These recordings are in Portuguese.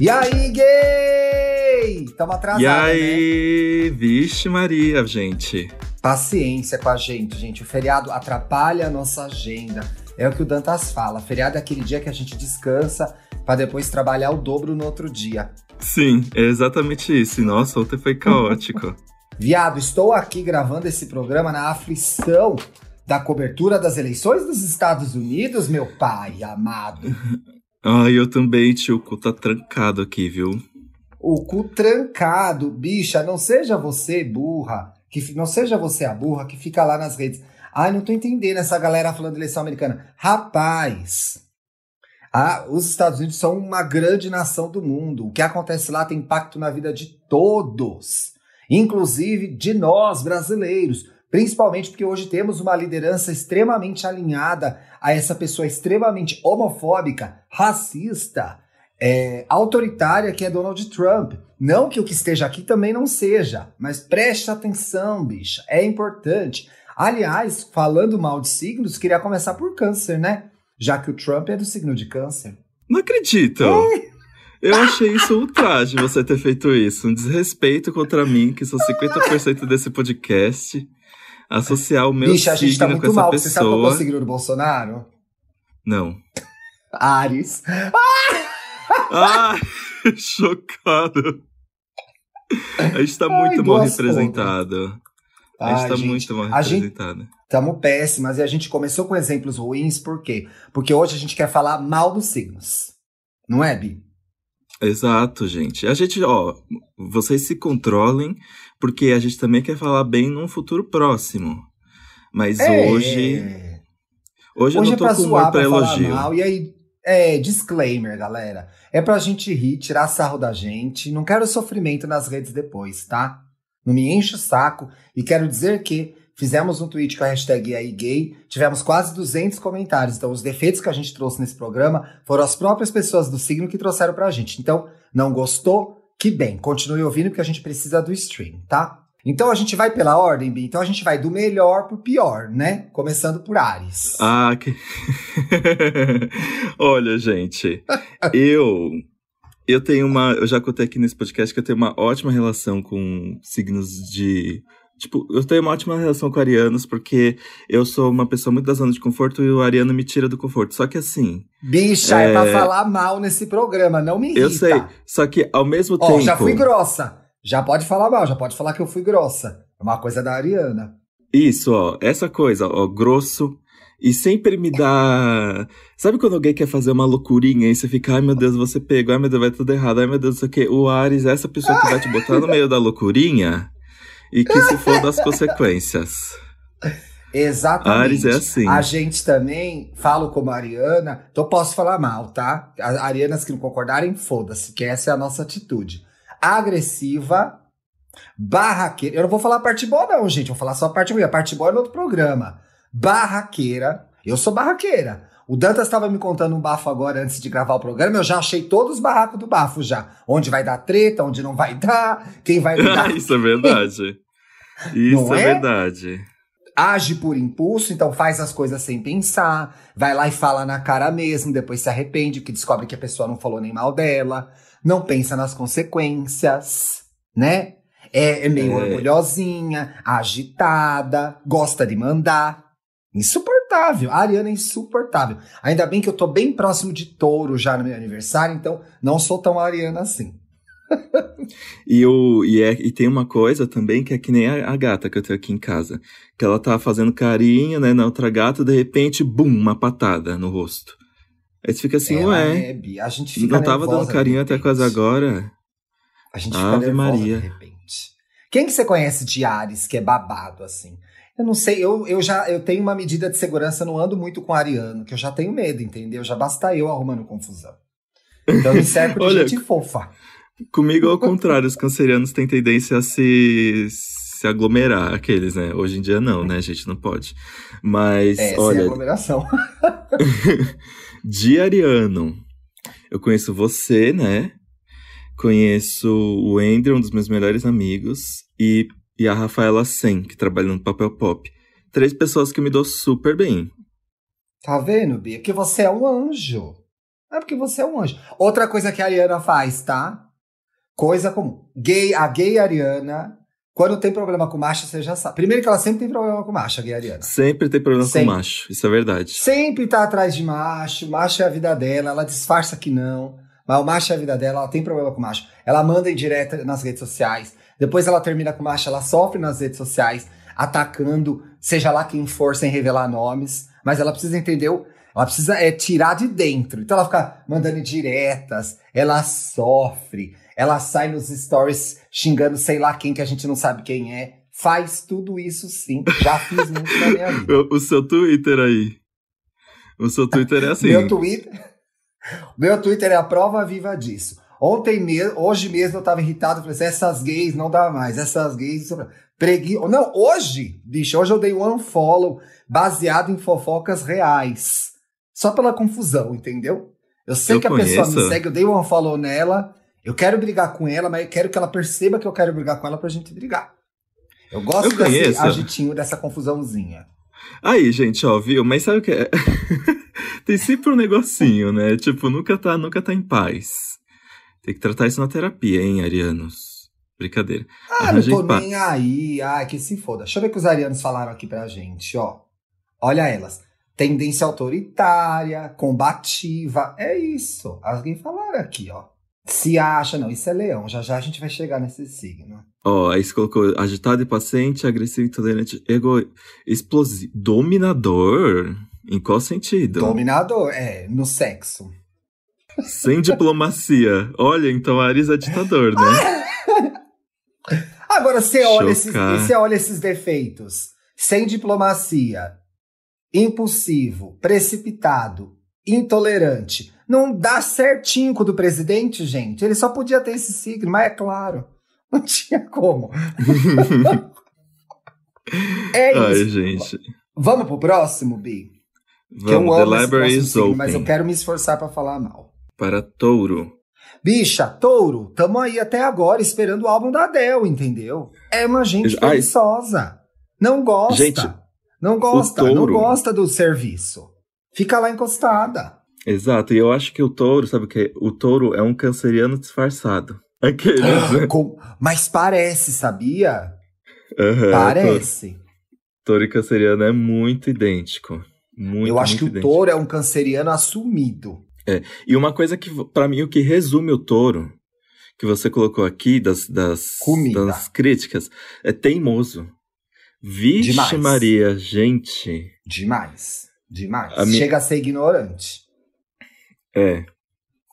E aí, gay? Tamo atrasado, E né? aí, vixe Maria, gente. Paciência com a gente, gente. O feriado atrapalha a nossa agenda. É o que o Dantas fala. Feriado é aquele dia que a gente descansa pra depois trabalhar o dobro no outro dia. Sim, é exatamente isso. E, Nossa, ontem foi caótico. Viado, estou aqui gravando esse programa na aflição da cobertura das eleições dos Estados Unidos, meu pai amado. Ai, eu também, tio, o cu tá trancado aqui, viu? O cu trancado, bicha, não seja você burra, que não seja você a burra que fica lá nas redes. Ai, não tô entendendo essa galera falando de eleição americana. Rapaz, ah, os Estados Unidos são uma grande nação do mundo. O que acontece lá tem impacto na vida de todos, inclusive de nós brasileiros. Principalmente porque hoje temos uma liderança extremamente alinhada a essa pessoa extremamente homofóbica, racista, é, autoritária que é Donald Trump. Não que o que esteja aqui também não seja, mas preste atenção, bicha, é importante. Aliás, falando mal de signos, queria começar por câncer, né? Já que o Trump é do signo de câncer. Não acredito! Eu achei isso ultraje você ter feito isso. Um desrespeito contra mim, que sou 50% desse podcast. Associar o meu bicha, a gente tá muito mal. Você sabe qual é o pessoa. signo do Bolsonaro? Não. Ares. Ai, chocado. A gente tá Ai, muito mal duas representado. A gente Ai, tá gente, muito mal representado. Tamo péssimas e a gente começou com exemplos ruins, por quê? Porque hoje a gente quer falar mal dos signos. Não é, Bi? Exato, gente. A gente, ó, vocês se controlem, porque a gente também quer falar bem num futuro próximo. Mas hoje, hoje, eu Hoje não é tô pra com zoar, pra elogio. mal. E aí, é, disclaimer, galera. É pra gente rir, tirar sarro da gente. Não quero sofrimento nas redes depois, tá? Não me enche o saco. E quero dizer que fizemos um tweet com a hashtag aí gay. Tivemos quase 200 comentários. Então, os defeitos que a gente trouxe nesse programa foram as próprias pessoas do signo que trouxeram pra gente. Então, não gostou? Que bem. Continue ouvindo porque a gente precisa do stream, tá? Então a gente vai pela ordem, Bi. Então a gente vai do melhor pro pior, né? Começando por Ares. Ah, que... Olha, gente, eu eu tenho uma, eu já contei aqui nesse podcast que eu tenho uma ótima relação com signos de Tipo, eu tenho uma ótima relação com arianos, porque eu sou uma pessoa muito da zona de conforto e o ariano me tira do conforto. Só que assim, Bicha, é, pra É. falar mal nesse programa, não me irrita. eu sei, só que ao mesmo Ó, tempo. já fui grossa. Já pode falar mal, já pode falar que eu fui grossa. É uma coisa da Ariana. Isso, ó, essa coisa, ó, grosso. E sempre me dá. Sabe quando alguém quer fazer uma loucurinha e você fica, ai meu Deus, você pegou, ai meu Deus, vai tudo errado, ai meu Deus, isso aqui. O Ares é essa pessoa que vai te botar no meio da loucurinha e que se for das consequências. Exatamente. Ares é assim. A gente também, falo como a Ariana, então posso falar mal, tá? A- Arianas que não concordarem, foda-se, que essa é a nossa atitude. Agressiva, barraqueira. Eu não vou falar a parte boa, não, gente. Vou falar só a parte ruim. A parte boa é no outro programa. Barraqueira. Eu sou barraqueira. O Dantas estava me contando um bafo agora antes de gravar o programa. Eu já achei todos os barracos do bafo já. Onde vai dar treta, onde não vai dar, quem vai dar. Isso é verdade. Isso é? é? verdade. age por impulso, então faz as coisas sem pensar, vai lá e fala na cara mesmo, depois se arrepende, que descobre que a pessoa não falou nem mal dela, não pensa nas consequências, né? É, é meio É. orgulhosinha, agitada, gosta de mandar. Insuportável. A Ariana é insuportável. Ainda bem que eu tô bem próximo de touro já no meu aniversário, então não sou tão ariana assim. E, o, e, é, e tem uma coisa também que é que nem a, a gata que eu tenho aqui em casa. Que ela tá fazendo carinho, né, na outra gata, de repente, bum, uma patada no rosto. Aí você fica assim, Ela ué, é a gente fica não tava dando carinho até quase agora? A gente fica Ave Maria. de repente. Quem que você conhece de Ares que é babado assim? Eu não sei, eu, eu já eu tenho uma medida de segurança, não ando muito com ariano, que eu já tenho medo, entendeu? Já basta eu arrumando confusão. Então me cerco de gente fofa. Comigo, ao contrário, os cancerianos têm tendência a se, se aglomerar, aqueles, né? Hoje em dia não, né? A gente não pode. Mas, É, olha, aglomeração. de ariano, eu conheço você, né? Conheço o Andrew, um dos meus melhores amigos, e, e a Rafaela Sen, que trabalha no Papel Pop. Três pessoas que me dou super bem. Tá vendo, Bia? Porque você é um anjo. É porque você é um anjo. Outra coisa que a Ariana faz, tá? Coisa comum. Gay, a gay Ariana, quando tem problema com macho, você já sabe. Primeiro que ela sempre tem problema com macho, a gay Ariana. Sempre tem problema Sempre. com macho, isso é verdade. Sempre tá atrás de macho, macho é a vida dela, ela disfarça que não. Mas o macho é a vida dela, ela tem problema com macho. Ela manda em direta nas redes sociais. Depois ela termina com macho, ela sofre nas redes sociais, atacando, seja lá quem for, sem revelar nomes. Mas ela precisa entender, o- ela precisa é, tirar de dentro. Então ela fica mandando diretas, ela sofre, ela sai nos stories xingando sei lá quem que a gente não sabe quem é. Faz tudo isso sim. Já fiz muito na minha vida. O, o seu Twitter aí. O seu Twitter é assim. Meu Twitter. Meu Twitter é a prova viva disso. Ontem mesmo, hoje mesmo eu tava irritado, falei assim, essas gays não dá mais, essas gays. Pregui... Não, hoje, bicho, hoje eu dei um unfollow baseado em fofocas reais. Só pela confusão, entendeu? Eu sei Eu que a pessoa me segue, eu dei um unfollow nela, eu quero brigar com ela, mas eu quero que ela perceba que eu quero brigar com ela pra gente brigar. Eu gosto Eu desse agitinho, dessa confusãozinha. Aí, gente, ó, viu? Mas sabe o que é? Tem sempre um negocinho, né? Tipo, nunca tá, nunca tá em paz. Tem que tratar isso na terapia, hein, arianos? Brincadeira. Ah, não tô nem aí. Ai, que se foda. Deixa eu ver o que os arianos falaram aqui pra gente, ó. Olha elas. Tendência autoritária, combativa. É isso. Alguém falaram aqui, ó. Se acha, não, isso é leão. Já já a gente vai chegar nesse signo. Ó, aí você colocou agitado e paciente, agressivo, intolerante, ego... explosivo. Dominador? Em qual sentido? Dominador, é, no sexo. Sem diplomacia. Olha, então Ares é ditador, né? Agora, você olha, esses, você olha esses defeitos. Sem diplomacia, impulsivo, precipitado, intolerante. Não dá certinho com o do presidente, gente. Ele só podia ter esse signo, mas é claro. Não tinha como. é Ai, isso. gente. Vamos pro próximo, Bi? Que eu Vamos, the library is signo, open. mas eu quero me esforçar pra falar mal. Para touro. Bicha, touro, tamo aí até agora esperando o álbum da Adele, entendeu? É uma gente Ai. preguiçosa. Não gosta. Gente, não gosta, não gosta do serviço. Fica lá encostada. Exato, e eu acho que o touro, sabe o que? O touro é um canceriano disfarçado. Aqueles, né? Com- Mas parece, sabia? Aham, Parece. Touro e canceriano é muito idêntico. Muito, Eu acho muito que o idêntico. touro é um canceriano assumido. E uma coisa que, pra mim, o que resume o touro, que você colocou aqui das, das, Comida. das críticas, é teimoso. Vixe Demais. Maria, gente. Demais. Demais. A Chega a ser ignorante. É. O taurino,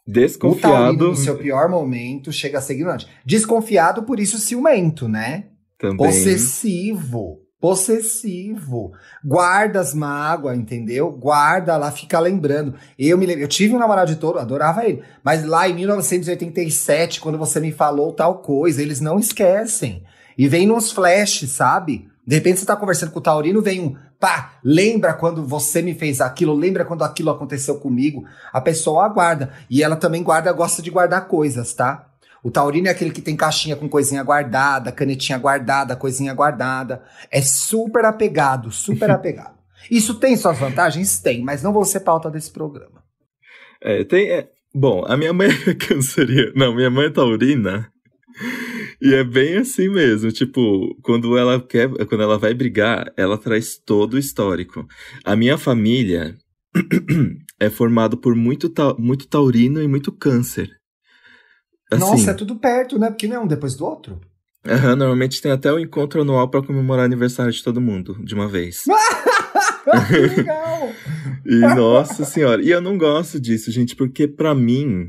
Desconfiado no seu pior momento, chega a ser ignorante. Desconfiado, por isso ciumento, né? também. Possessivo. Possessivo. Guarda as mágoas, entendeu? Guarda lá, fica lembrando. Eu me lembro, eu tive um namorado de touro, adorava ele. Mas lá em 1987, quando você me falou tal coisa, eles não esquecem. E vem nos flashes, sabe? De repente você tá conversando com o Taurino, vem um, pá, lembra quando você me fez aquilo, lembra quando aquilo aconteceu comigo. A pessoa aguarda. E ela também guarda, gosta de guardar coisas, tá? O taurino é aquele que tem caixinha com coisinha guardada, canetinha guardada, coisinha guardada. É super apegado, super apegado. Isso tem suas vantagens? Tem, mas não vou ser pauta desse programa. É, tem. é- bom, a minha mãe é canceriana. Não, minha mãe é taurina. E é bem assim mesmo. Tipo, quando ela quer. Quando ela vai brigar, ela traz todo o histórico. A minha família é formado por muito, tau- muito taurino e muito câncer. Assim, Nossa, é tudo perto, né? Porque não é um depois do outro. aham, normalmente tem até o encontro anual pra comemorar o aniversário de todo mundo, de uma vez. que legal! E nossa senhora, e eu não gosto disso, gente, porque pra mim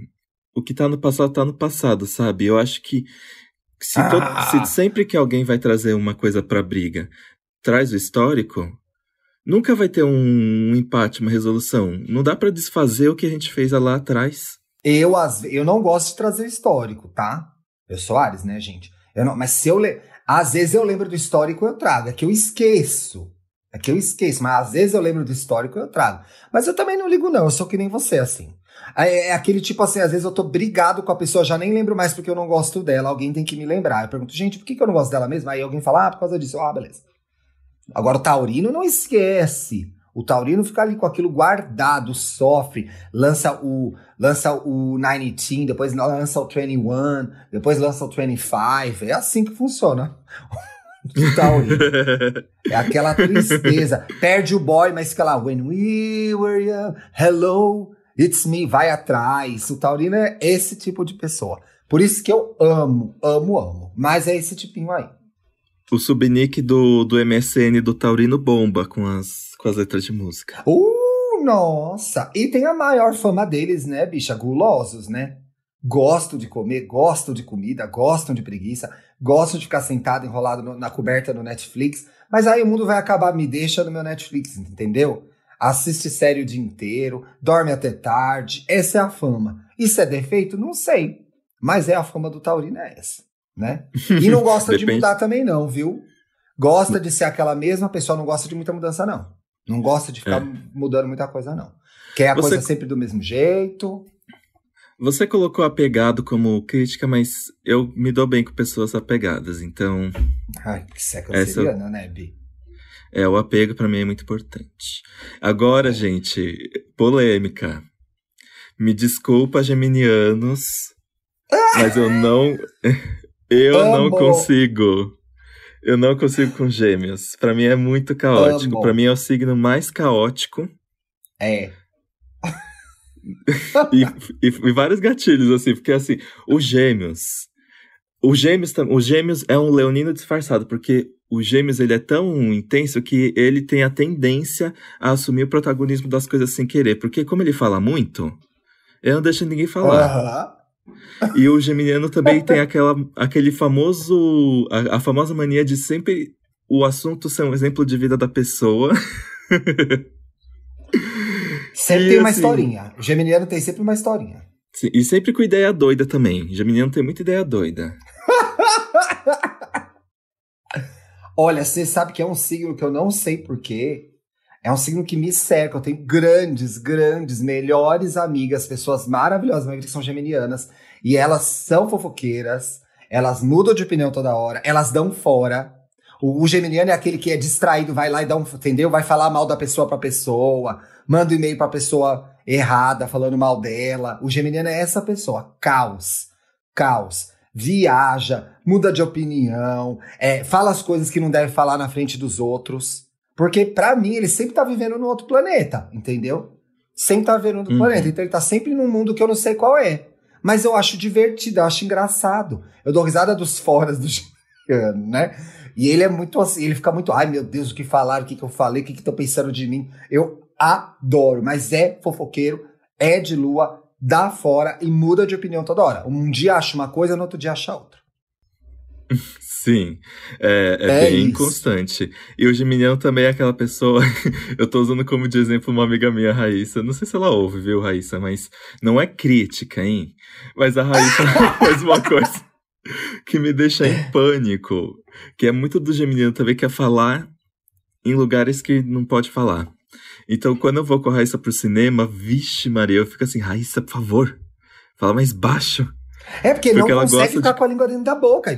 o que tá no passado tá no passado, sabe? Eu acho que se, todo- Ah. se sempre que alguém vai trazer uma coisa pra briga, traz o histórico, nunca vai ter um, empate, uma resolução. Não dá pra desfazer o que a gente fez lá atrás. Eu, ve- eu não gosto de trazer histórico, tá? Eu sou Ares, né, gente? Eu não, mas se eu le... Às vezes eu lembro do histórico, eu trago. É que eu esqueço. É que eu esqueço, mas às vezes eu lembro do histórico, eu trago. Mas eu também não ligo, não. Eu sou que nem você, assim. É, é aquele tipo assim, às vezes eu tô brigado com a pessoa, já nem lembro mais porque eu não gosto dela. Alguém tem que me lembrar. Eu pergunto, gente, por que, que eu não gosto dela mesmo? Aí alguém fala, ah, por causa disso. Ah, beleza. Agora o Taurino não esquece. O taurino fica ali com aquilo guardado, sofre, lança o lança o 19, depois lança o 21, depois lança o 25. É assim que funciona. O taurino. é aquela tristeza. Perde o boy, mas fica lá. When we were young, hello, it's me. Vai atrás. O taurino é esse tipo de pessoa. Por isso que eu amo, amo, amo. Mas é esse tipinho aí. O subnick do, do MSN do Taurino bomba com as, com as letras de música. Uh, nossa! E tem a maior fama deles, né, bicha? Gulosos, né? Gostam de comer, gostam de comida, gostam de preguiça, gostam de ficar sentado enrolado no, na coberta do Netflix. Mas aí o mundo vai acabar, me deixa no meu Netflix, entendeu? Assiste série o dia inteiro, dorme até tarde. Essa é a fama. Isso é defeito? Não sei. Mas é a fama do Taurino, é essa né? E não gosta de mudar também, não, viu? Gosta de ser aquela mesma pessoa, não gosta de muita mudança, não. Não gosta de ficar é. mudando muita coisa, não. Quer a Você... coisa sempre do mesmo jeito. Você colocou apegado como crítica, mas eu me dou bem com pessoas apegadas, então. Ai, que seca essa... né, Bi? É, o apego para mim é muito importante. Agora, gente, polêmica. Me desculpa, geminianos, mas eu não. Eu Amo. não consigo. Eu não consigo com gêmeos. Para mim é muito caótico. Para mim é o signo mais caótico. É. e, e, e, vários gatilhos, assim, porque assim, os gêmeos. Os gêmeos, os gêmeos é um leonino disfarçado, porque o gêmeos ele é tão intenso que ele tem a tendência a assumir o protagonismo das coisas sem querer. Porque como ele fala muito, ele não deixa ninguém falar. Uhum. E o geminiano também tem aquela, aquele famoso. A, a, famosa mania de sempre o assunto ser um exemplo de vida da pessoa. Sempre e, tem uma assim, historinha. O geminiano tem sempre uma historinha. Sim, e sempre com ideia doida também. Geminiano tem muita ideia doida. Olha, você sabe que é um signo que eu não sei porquê. É um signo que me cerca. Eu tenho grandes, grandes, melhores amigas, pessoas maravilhosas que são geminianas. E elas são fofoqueiras, elas mudam de opinião toda hora, elas dão fora. O, o geminiano é aquele que é distraído, vai lá e dá um. Entendeu? Vai falar mal da pessoa pra pessoa, manda um e-mail pra pessoa errada, falando mal dela. O geminiano é essa pessoa. Caos. Caos viaja, muda de opinião, é, fala as coisas que não deve falar na frente dos outros. Porque, para mim, ele sempre tá vivendo no outro planeta, entendeu? Sempre tá vivendo no outro uhum. planeta. Então ele tá sempre num mundo que eu não sei qual é. Mas eu acho divertido, eu acho engraçado. Eu dou risada dos foras do Giano, né? E ele é muito assim, ele fica muito, ai meu Deus, o que falaram, o que, que eu falei, o que estão pensando de mim. Eu adoro, mas é fofoqueiro, é de lua, dá fora e muda de opinião toda hora. Um dia acha uma coisa, no outro dia acha outra. Sim, é, é, é bem isso. constante. E o Geminiano também é aquela pessoa. eu tô usando como de exemplo uma amiga minha, Raíssa. Não sei se ela ouve, viu, Raíssa, mas não é crítica, hein? Mas a Raíssa faz uma coisa que me deixa em pânico. Que é muito do Geminiano também, que é falar em lugares que não pode falar. Então, quando eu vou com a Raíssa pro cinema, vixe, Maria, eu fico assim, Raíssa, por favor, fala mais baixo. É porque, porque não consegue ficar de... com a língua dentro da boca.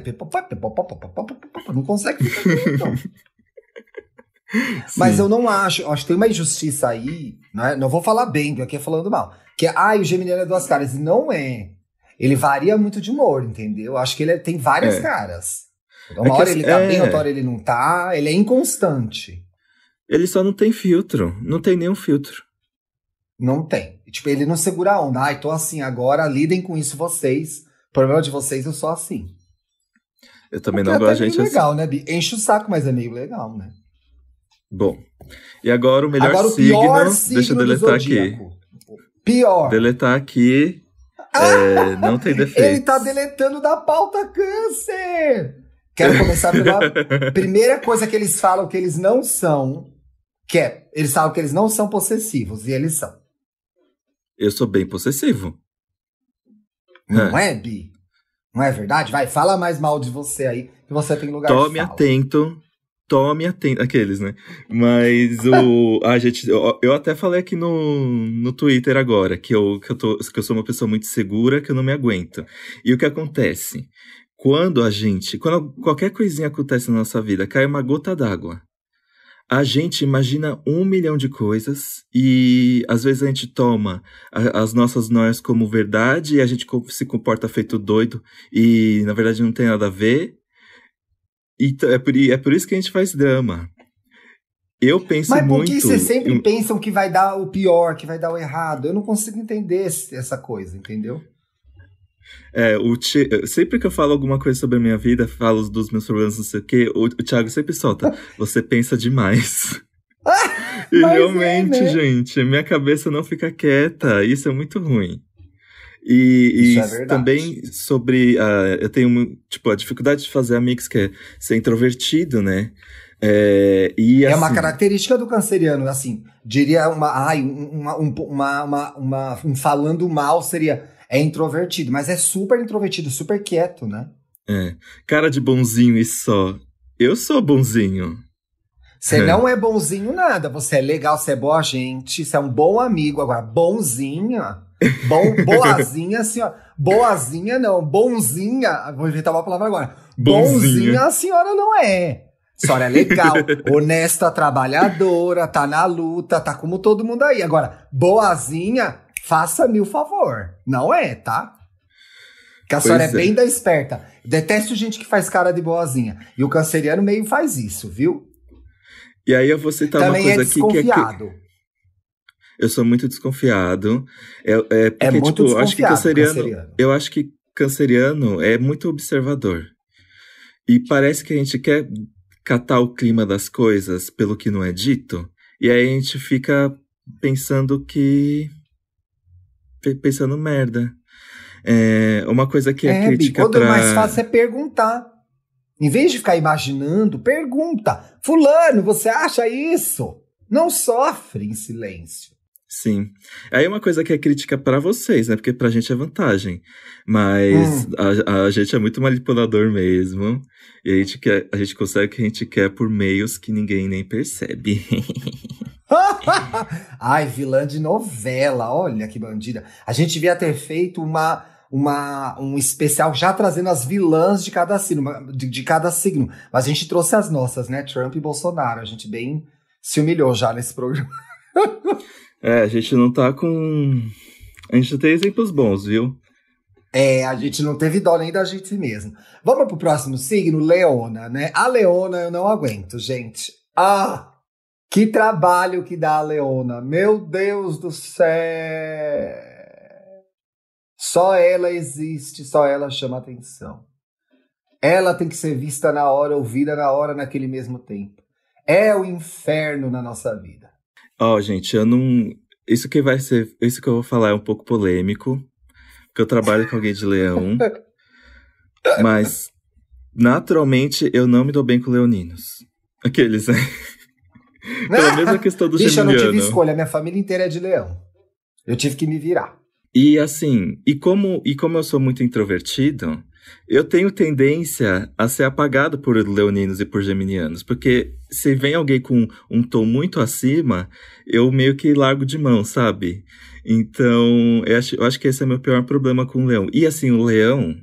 Não consegue ficar então. Mas eu não acho, acho que tem uma injustiça aí, né? Não vou falar bem, aqui é falando mal. Que é, ai, o Geminiano é duas caras. Não é. Ele varia muito de humor, entendeu? Acho que ele tem várias é. caras. Uma é hora ele tá é... bem, outra hora ele não tá. Ele é inconstante. Ele só não tem filtro. Não tem nenhum filtro. Não tem. Tipo, ele não segura a onda. Ai, tô assim agora, lidem com isso vocês. O problema de vocês, eu sou assim. Eu também Porque não gosto de gente legal, assim. né, Bi? Enche o saco, mas é meio legal, né? Bom. E agora o melhor agora, o signo, signo. Deixa eu deletar aqui. Pior. Deletar aqui. É, não tem defeito. Ele tá deletando da pauta câncer. Quero começar pela primeira coisa que eles falam que eles não são, que é, eles falam que eles não são possessivos, e eles são. Eu sou bem possessivo. Não é, é Bi? Não é verdade? Vai, fala mais mal de você aí, que você tem lugar Tome atento. Tome atento. Aqueles, né? Mas o. a gente. Eu, eu, até falei aqui no, no Twitter agora que eu, que, eu tô, que eu sou uma pessoa muito segura, que eu não me aguento. E o que acontece? Quando a gente. Quando qualquer coisinha acontece na nossa vida, cai uma gota d'água. a gente imagina um milhão de coisas e às vezes a gente toma a, as nossas noias como verdade e a gente se comporta feito doido e na verdade não tem nada a ver. E é por, é por isso que a gente faz drama. Eu penso Mas por muito. que vocês sempre pensam que vai dar o pior, que vai dar o errado? Eu não consigo entender essa coisa, entendeu? É, o sempre que eu falo alguma coisa sobre a minha vida, falo dos meus problemas, não sei o quê, o, o Thiago sempre solta. Você pensa demais. e Mas é, realmente, né? gente, minha cabeça não fica quieta. Isso é muito ruim. E, Isso e é também sobre. Uh, eu tenho, tipo, a dificuldade de fazer amigos, que é ser introvertido, né? É, e, É assim, uma característica do canceriano, assim, diria uma, ai, uma, um, uma, uma, uma- um falando mal seria, é introvertido, mas é super introvertido, super quieto, né? é, cara de bonzinho e só. Eu sou bonzinho. Você É. não é bonzinho nada, você é legal, você é boa gente, você é um bom amigo, agora, bonzinha, bom, boazinha, assim, ó, boazinha não, bonzinha, vou inventar uma palavra agora, Bonzinha. bonzinha a senhora não é. A senhora é legal, honesta, trabalhadora, tá na luta, tá como todo mundo aí. Agora, boazinha, faça-me o favor. Não é, tá? Que a Pois senhora é é. bem da esperta. Detesto gente que faz cara de boazinha. E o canceriano meio faz isso, viu? E aí eu vou citar Também uma é coisa aqui que é que desconfiado. Eu sou muito desconfiado. É, é porque, É muito tipo, eu acho que desconfiado, canceriano, canceriano. eu acho que canceriano é muito observador. E parece que a gente quer catar o clima das coisas pelo que não é dito. E aí a gente fica pensando que. pe- pensando merda. É, uma coisa que é, É, crítica quando pra. é mais fácil é perguntar. Em vez de ficar imaginando, pergunta. Fulano, você acha isso? Não sofre em silêncio. Sim. Aí uma coisa que é crítica pra vocês, né? Porque pra gente é vantagem. Mas Hum. a, a gente é muito manipulador mesmo. E a gente, quer, a gente consegue o que a gente quer por meios que ninguém nem percebe. Ai, vilã de novela, olha que bandida. A gente devia ter feito uma, uma, um especial já trazendo as vilãs de cada signo, de, de cada signo. Mas a gente trouxe as nossas, né? Trump e Bolsonaro. A gente bem se humilhou já nesse programa. é, a gente não tá com. A gente tem exemplos bons, viu? É, a gente não teve dó nem da gente mesmo. Vamos pro próximo signo, Leona, né? A Leona eu não aguento, gente. Ah, que trabalho que dá a Leona. Meu Deus do céu. Só ela existe, só ela chama atenção. Ela tem que ser vista na hora, ouvida na hora, naquele mesmo tempo. É o inferno na nossa vida. Ó, gente, eu não. Isso que vai ser. Isso que eu vou falar é um pouco polêmico. Porque eu trabalho com alguém de leão. mas, naturalmente, eu não me dou bem com leoninos. Aqueles, né? Pela mesma questão do Bicho, eu não tive geminiano. escolha, minha família inteira é de leão. Eu tive que me virar. E assim, e como, e como eu sou muito introvertido, eu tenho tendência a ser apagado por leoninos e por geminianos. Porque se vem alguém com um tom muito acima, eu meio que largo de mão, sabe? Então, eu acho, eu acho que esse é meu pior problema com o leão. E assim, o leão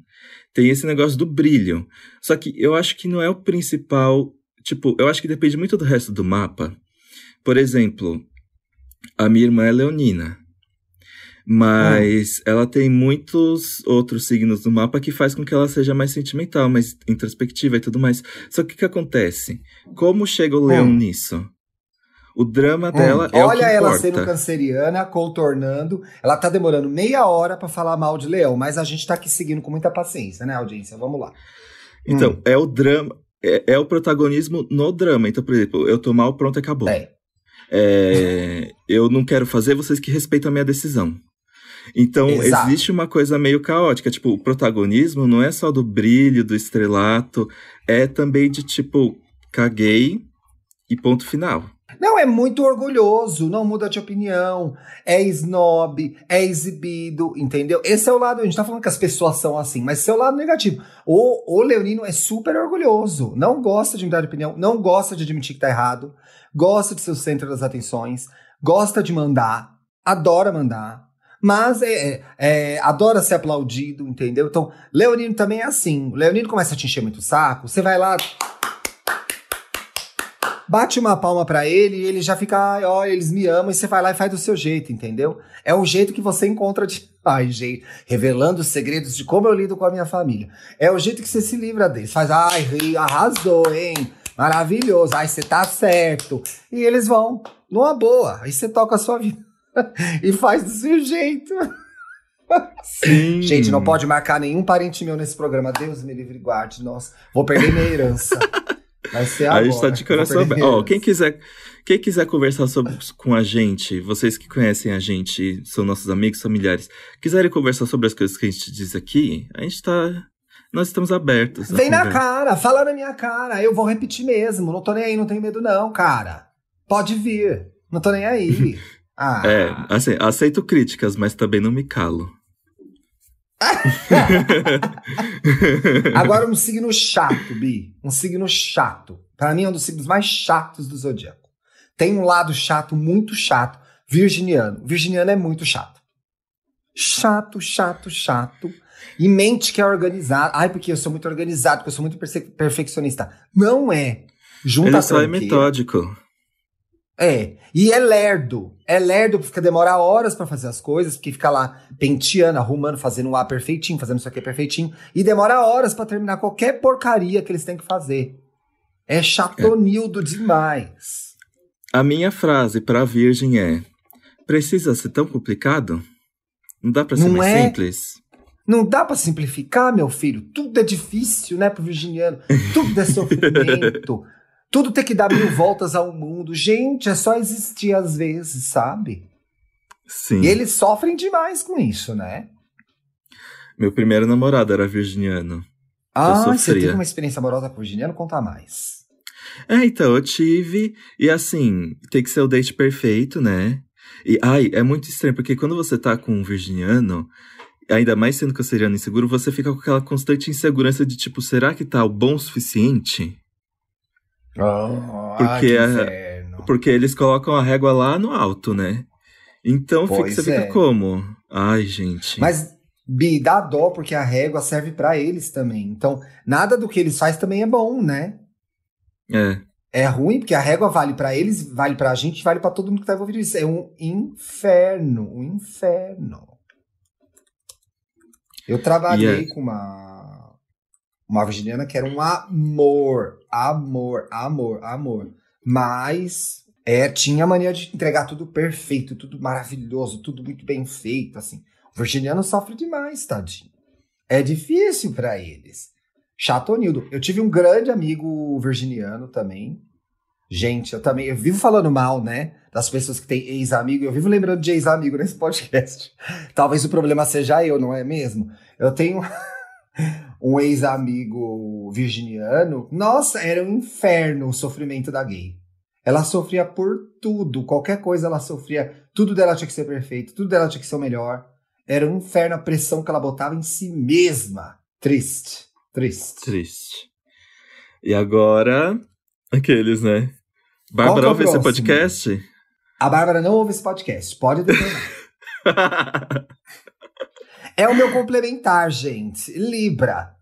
tem esse negócio do brilho. Só que eu acho que não é o principal. Tipo, eu acho que depende muito do resto do mapa. Por exemplo, a minha irmã é leonina. Mas ela tem muitos outros signos no mapa que faz com que ela seja mais sentimental, mais introspectiva e tudo mais. Só que o que acontece? Como chega o leão Hum. nisso? O drama dela é o que Olha ela importa. sendo canceriana, contornando. Ela tá demorando meia hora pra falar mal de leão, mas a gente tá aqui seguindo com muita paciência, né, audiência? Vamos lá. Então, Hum. é o drama, é, é o protagonismo no drama. Então, por exemplo, eu tô mal, pronto, acabou. É. É, eu não quero fazer, vocês que respeitam a minha decisão. Então, Exato. existe uma coisa meio caótica. Tipo, o protagonismo não é só do brilho, do estrelato, é também de tipo, caguei e ponto final. Não, é muito orgulhoso, não muda de opinião, é snob, é exibido, entendeu? Esse é o lado, a gente tá falando que as pessoas são assim, mas esse é o lado negativo. O, o Leonino é super orgulhoso, não gosta de mudar de opinião, não gosta de admitir que tá errado, gosta de ser o centro das atenções, gosta de mandar, adora mandar, mas é, é- é, adora ser aplaudido, entendeu? Então, Leonino também é assim. O Leonino começa a te encher muito o saco, você vai lá, bate uma palma pra ele e ele já fica, ai, ó, eles me amam, e você vai lá e faz do seu jeito, entendeu? É o jeito que você encontra de. Ai, gente, revelando os segredos de como eu lido com a minha família. É o jeito que você se livra deles. Faz, ai, ri, arrasou, hein? Maravilhoso, ai, você tá certo. E eles vão, numa boa. Aí você toca a sua vida e faz do seu jeito. Sim. Gente, não pode marcar nenhum parente meu nesse programa. Deus me livre e guarde. Nossa, vou perder minha herança. Vai ser agora. A gente tá de coração aberto. Ó, quem quiser, quem quiser conversar sobre, com a gente, vocês que conhecem a gente, são nossos amigos, familiares, quiserem conversar sobre as coisas que a gente diz aqui, a gente tá. Nós estamos abertos. Vem na cara, fala na minha cara. Eu vou repetir mesmo. Não tô nem aí, não tenho medo, não, cara. Pode vir. Não tô nem aí. Ah. É, assim, aceito críticas, mas também não me calo. Agora um signo chato, Bi. Um signo chato. Pra mim é um dos signos mais chatos do zodíaco. Tem um lado chato, muito chato. Virginiano. Virginiano é muito chato. Chato, chato, chato. E mente que é organizado. Ai, porque eu sou muito organizado, porque eu sou muito perfe- perfeccionista. Não é. Junta Ele só é metódico. É. E é lerdo. É lerdo porque demora horas pra fazer as coisas, porque fica lá penteando, arrumando, fazendo um A perfeitinho, fazendo isso aqui perfeitinho. E demora horas pra terminar qualquer porcaria que eles têm que fazer. É chatonildo demais. A minha frase pra virgem é: precisa ser tão complicado? Não dá pra ser Não mais é? simples? Não dá pra simplificar, meu filho. Tudo é difícil, né, pro virginiano. Tudo é sofrimento. Tudo tem que dar mil voltas ao mundo. Gente, é só existir às vezes, sabe? Sim. E eles sofrem demais com isso, né? Meu primeiro namorado era virginiano. Ah, você teve uma experiência amorosa com o virginiano? Conta mais. É, então, eu tive. E assim, tem que ser o date perfeito, né? E, ai, é muito estranho, porque quando você tá com um virginiano, ainda mais sendo canceriano inseguro, você fica com aquela constante insegurança de tipo, será que tá o bom o suficiente? Oh, Porque que a- inferno. Porque eles colocam a régua lá no alto, né? Então fica, você fica é. como? Ai, gente. Mas, Bi, dá dó porque a régua serve pra eles também. Então, nada do que eles fazem também é bom, né? É. É ruim porque a régua vale pra eles, vale pra gente, vale pra todo mundo que tá envolvido nisso. É um inferno, um inferno. Eu trabalhei E com uma uma virginiana que era um amor, amor, amor, amor. Mas é, tinha a mania de entregar tudo perfeito, tudo maravilhoso, tudo muito bem feito, assim. O virginiano sofre demais, tadinho. É difícil pra eles. Chatonildo. Eu tive um grande amigo virginiano também. Gente, eu também, eu vivo falando mal, né, das pessoas que têm ex-amigo, eu vivo lembrando de ex-amigo nesse podcast. Talvez o problema seja eu, não é mesmo? Eu tenho um ex-amigo virginiano. Nossa, era um inferno o sofrimento da gay. Ela sofria por tudo, qualquer coisa ela sofria, tudo dela tinha que ser perfeito, tudo dela tinha que ser o melhor. Era um inferno a pressão que ela botava em si mesma. Triste, triste. Triste. E agora, aqueles, né? Bárbara, ouve é o esse podcast? A Bárbara não ouve esse podcast, pode determinar. É o meu complementar, gente. Libra.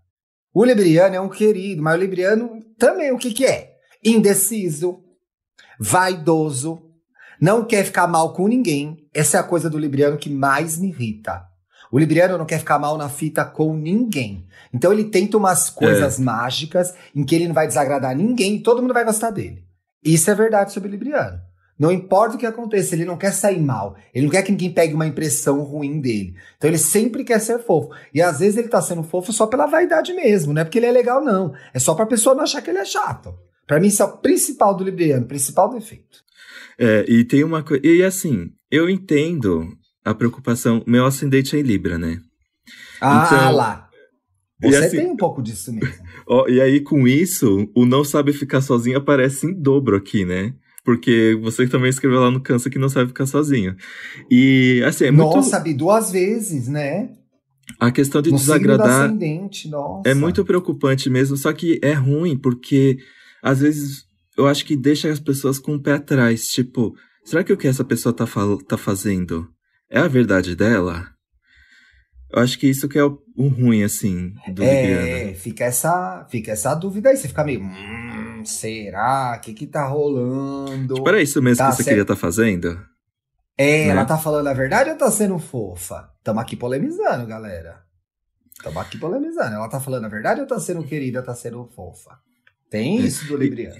O Libriano é um querido, mas o Libriano também o que, que é? Indeciso, vaidoso, não quer ficar mal com ninguém. Essa é a coisa do Libriano que mais me irrita. O Libriano não quer ficar mal na fita com ninguém. Então ele tenta umas coisas mágicas em que ele não vai desagradar ninguém e todo mundo vai gostar dele. Isso é verdade sobre o Libriano. Não importa o que aconteça, ele não quer sair mal. Ele não quer que ninguém pegue uma impressão ruim dele. Então ele sempre quer ser fofo. E às vezes ele tá sendo fofo só pela vaidade mesmo, não é porque ele é legal, não. É só pra pessoa não achar que ele é chato. Pra mim, isso é o principal do Libriano, principal defeito. É, e tem uma coisa. E assim, eu entendo a preocupação. Meu ascendente é em Libra, né? Ah, Então, lá. e Você assim- tem um pouco disso mesmo. E aí, com isso, o não sabe ficar sozinho aparece em dobro aqui, né? Porque você também escreveu lá no Cansa que não sabe ficar sozinho. E, assim, é muito. Nossa, Bi, duas vezes, né? a questão de no desagradar ascendente, nossa. é muito preocupante mesmo, só que é ruim, porque às vezes eu acho que deixa as pessoas com o pé atrás. Tipo, será que o que essa pessoa tá, tá fazendo é a verdade dela? Eu acho que isso que é o, o ruim, assim, do É, Libriano. fica essa, fica essa dúvida aí. Você fica meio. "Hum, hum, será? O que que tá rolando? Tipo, era isso mesmo Tá que você queria estar fazendo? É, né? ela tá falando a verdade ou tá sendo fofa? Tamo aqui polemizando, galera. Tamo aqui polemizando. Ela tá falando a verdade ou tá sendo querida, tá sendo fofa? Tem É. isso do Libriano.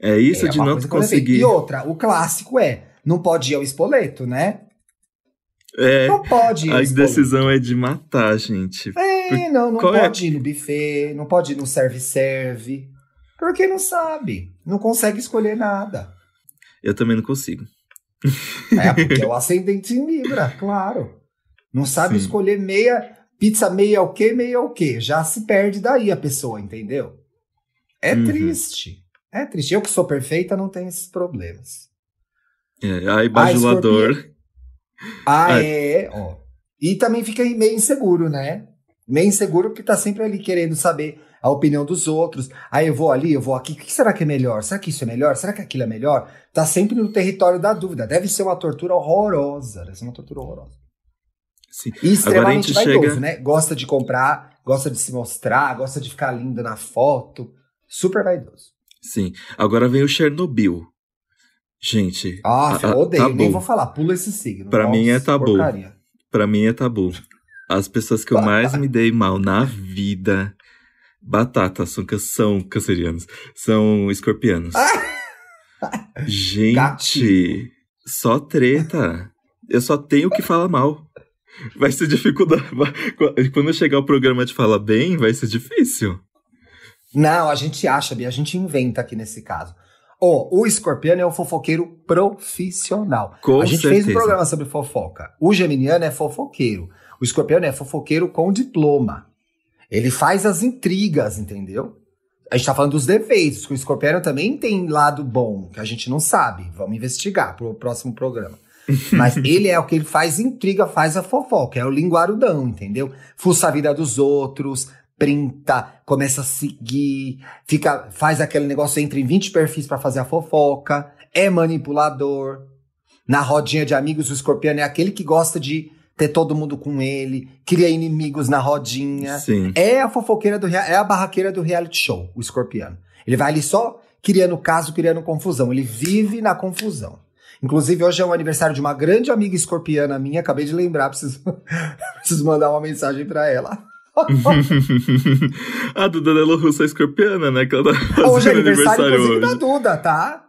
É isso é de uma não conseguir. E outra, o clássico é, não pode ir ao espoleto, né? É, Não pode ir a indecisão é de matar, gente. É, não, não Qual é? pode ir no buffet, não pode ir no serve-serve. Porque não sabe, não consegue escolher nada. Eu também não consigo. É, porque é o ascendente em Libra, claro. Não sabe Sim. escolher meia, pizza meia o quê, meia o quê. Já se perde daí a pessoa, entendeu? É Uhum. triste. É triste. Eu que sou perfeita não tenho esses problemas. É, ai, bajulador. Ah, Ah. é, ó. E também fica meio inseguro, né? Meio inseguro porque tá sempre ali querendo saber a opinião dos outros. Aí eu vou ali, eu vou aqui. O que será que é melhor? Será que isso é melhor? Será que aquilo é melhor? Tá sempre no território da dúvida. Deve ser uma tortura horrorosa. Deve ser uma tortura horrorosa. Sim. E extremamente vaidoso, chega- né? Gosta de comprar, gosta de se mostrar, gosta de ficar lindo na foto. Super vaidoso. Sim. Agora vem o Chernobyl. Gente, Ah, Ah, eu ah, odeio, nem tabu. vou falar. Pula esse signo. Pra mim é Nossa, tabu. porcaria. pra mim é tabu. As pessoas que eu mais me dei mal na vida, batatas, são, ca- são cancerianos, são escorpianos. Gente, Gatinho. só treta. Eu só tenho que falar mal. Vai ser dificuldade. Quando chegar o programa de Fala Bem, vai ser difícil. Não, a gente acha, Bia, a gente inventa aqui nesse caso. Ó, o escorpiano é o fofoqueiro profissional. Com a gente certeza. fez um programa sobre fofoca. O geminiano é fofoqueiro. O escorpiano é fofoqueiro com diploma. Ele faz as intrigas, entendeu? A gente tá falando dos defeitos, que o escorpiano também tem lado bom, que a gente não sabe. Vamos investigar pro próximo programa. Mas ele é o que ele faz intriga, faz a fofoca. É o linguarudão, entendeu? Fuça a vida dos outros, printa, começa a seguir, fica, faz aquele negócio, entra em 20 perfis pra fazer a fofoca, é manipulador. Na rodinha de amigos, o escorpiano é aquele que gosta de ter todo mundo com ele, cria inimigos na rodinha. Sim. É a fofoqueira do é a barraqueira do reality show, o escorpiano. Ele vai ali só criando caso, criando confusão. Ele vive na confusão. Inclusive, hoje é o aniversário de uma grande amiga escorpiana minha, acabei de lembrar, preciso, preciso mandar uma mensagem pra ela. a Duda Delo Russo é escorpiana, né? Que ela tá Hoje é aniversário, aniversário inclusive, da hoje. Duda, tá?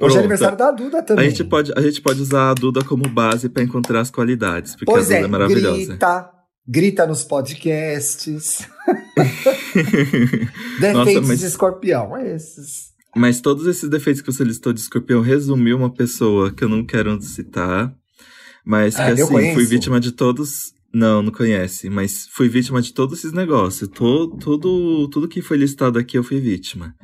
Hoje Pronto. é aniversário da Duda A também. gente, pode, a gente pode usar a Duda como base pra encontrar as qualidades, porque pois a Duda é, é, maravilhosa. grita, grita nos podcasts. Nossa, Defeitos mas- de escorpião, é esses. Mas todos esses defeitos que você listou de escorpião resumiu uma pessoa que eu não quero citar, mas que Ah, eu assim, fui vítima de todos. Não, não conhece, mas fui vítima de todos esses negócios. To, tudo, tudo que foi listado aqui eu fui vítima.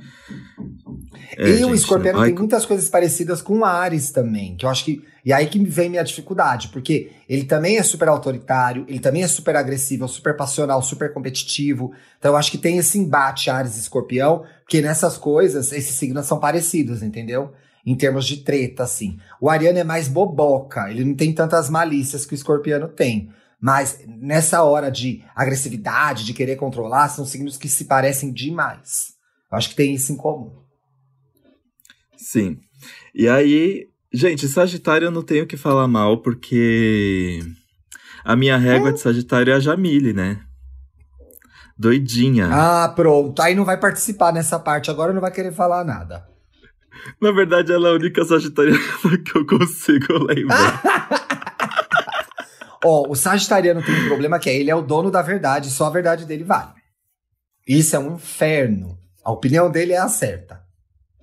É, e o gente, não- tem muitas coisas parecidas com o Ares também, que eu acho que. E aí que vem minha dificuldade, porque ele também é super autoritário, ele também é super agressivo, super passional, super competitivo. Então eu acho que tem esse embate Ares e escorpião, porque nessas coisas, esses signos são parecidos, entendeu? Em termos de treta, assim. O ariano é mais boboca, ele não tem tantas malícias que o escorpiano tem. Mas nessa hora de agressividade, de querer controlar, são signos que se parecem demais. Eu acho que tem isso em comum. Sim. E aí, gente, Sagitário eu não tenho que falar mal, porque a minha régua de Sagitário é a Jamile, né? Doidinha. Ah, pronto. Aí não vai participar nessa parte agora, não vai querer falar nada. Na verdade, ela é a única Sagitariana que eu consigo lembrar. Ó, o Sagitariano tem um problema que é ele é o dono da verdade, só a verdade dele vale. Isso é um inferno. A opinião dele é a certa.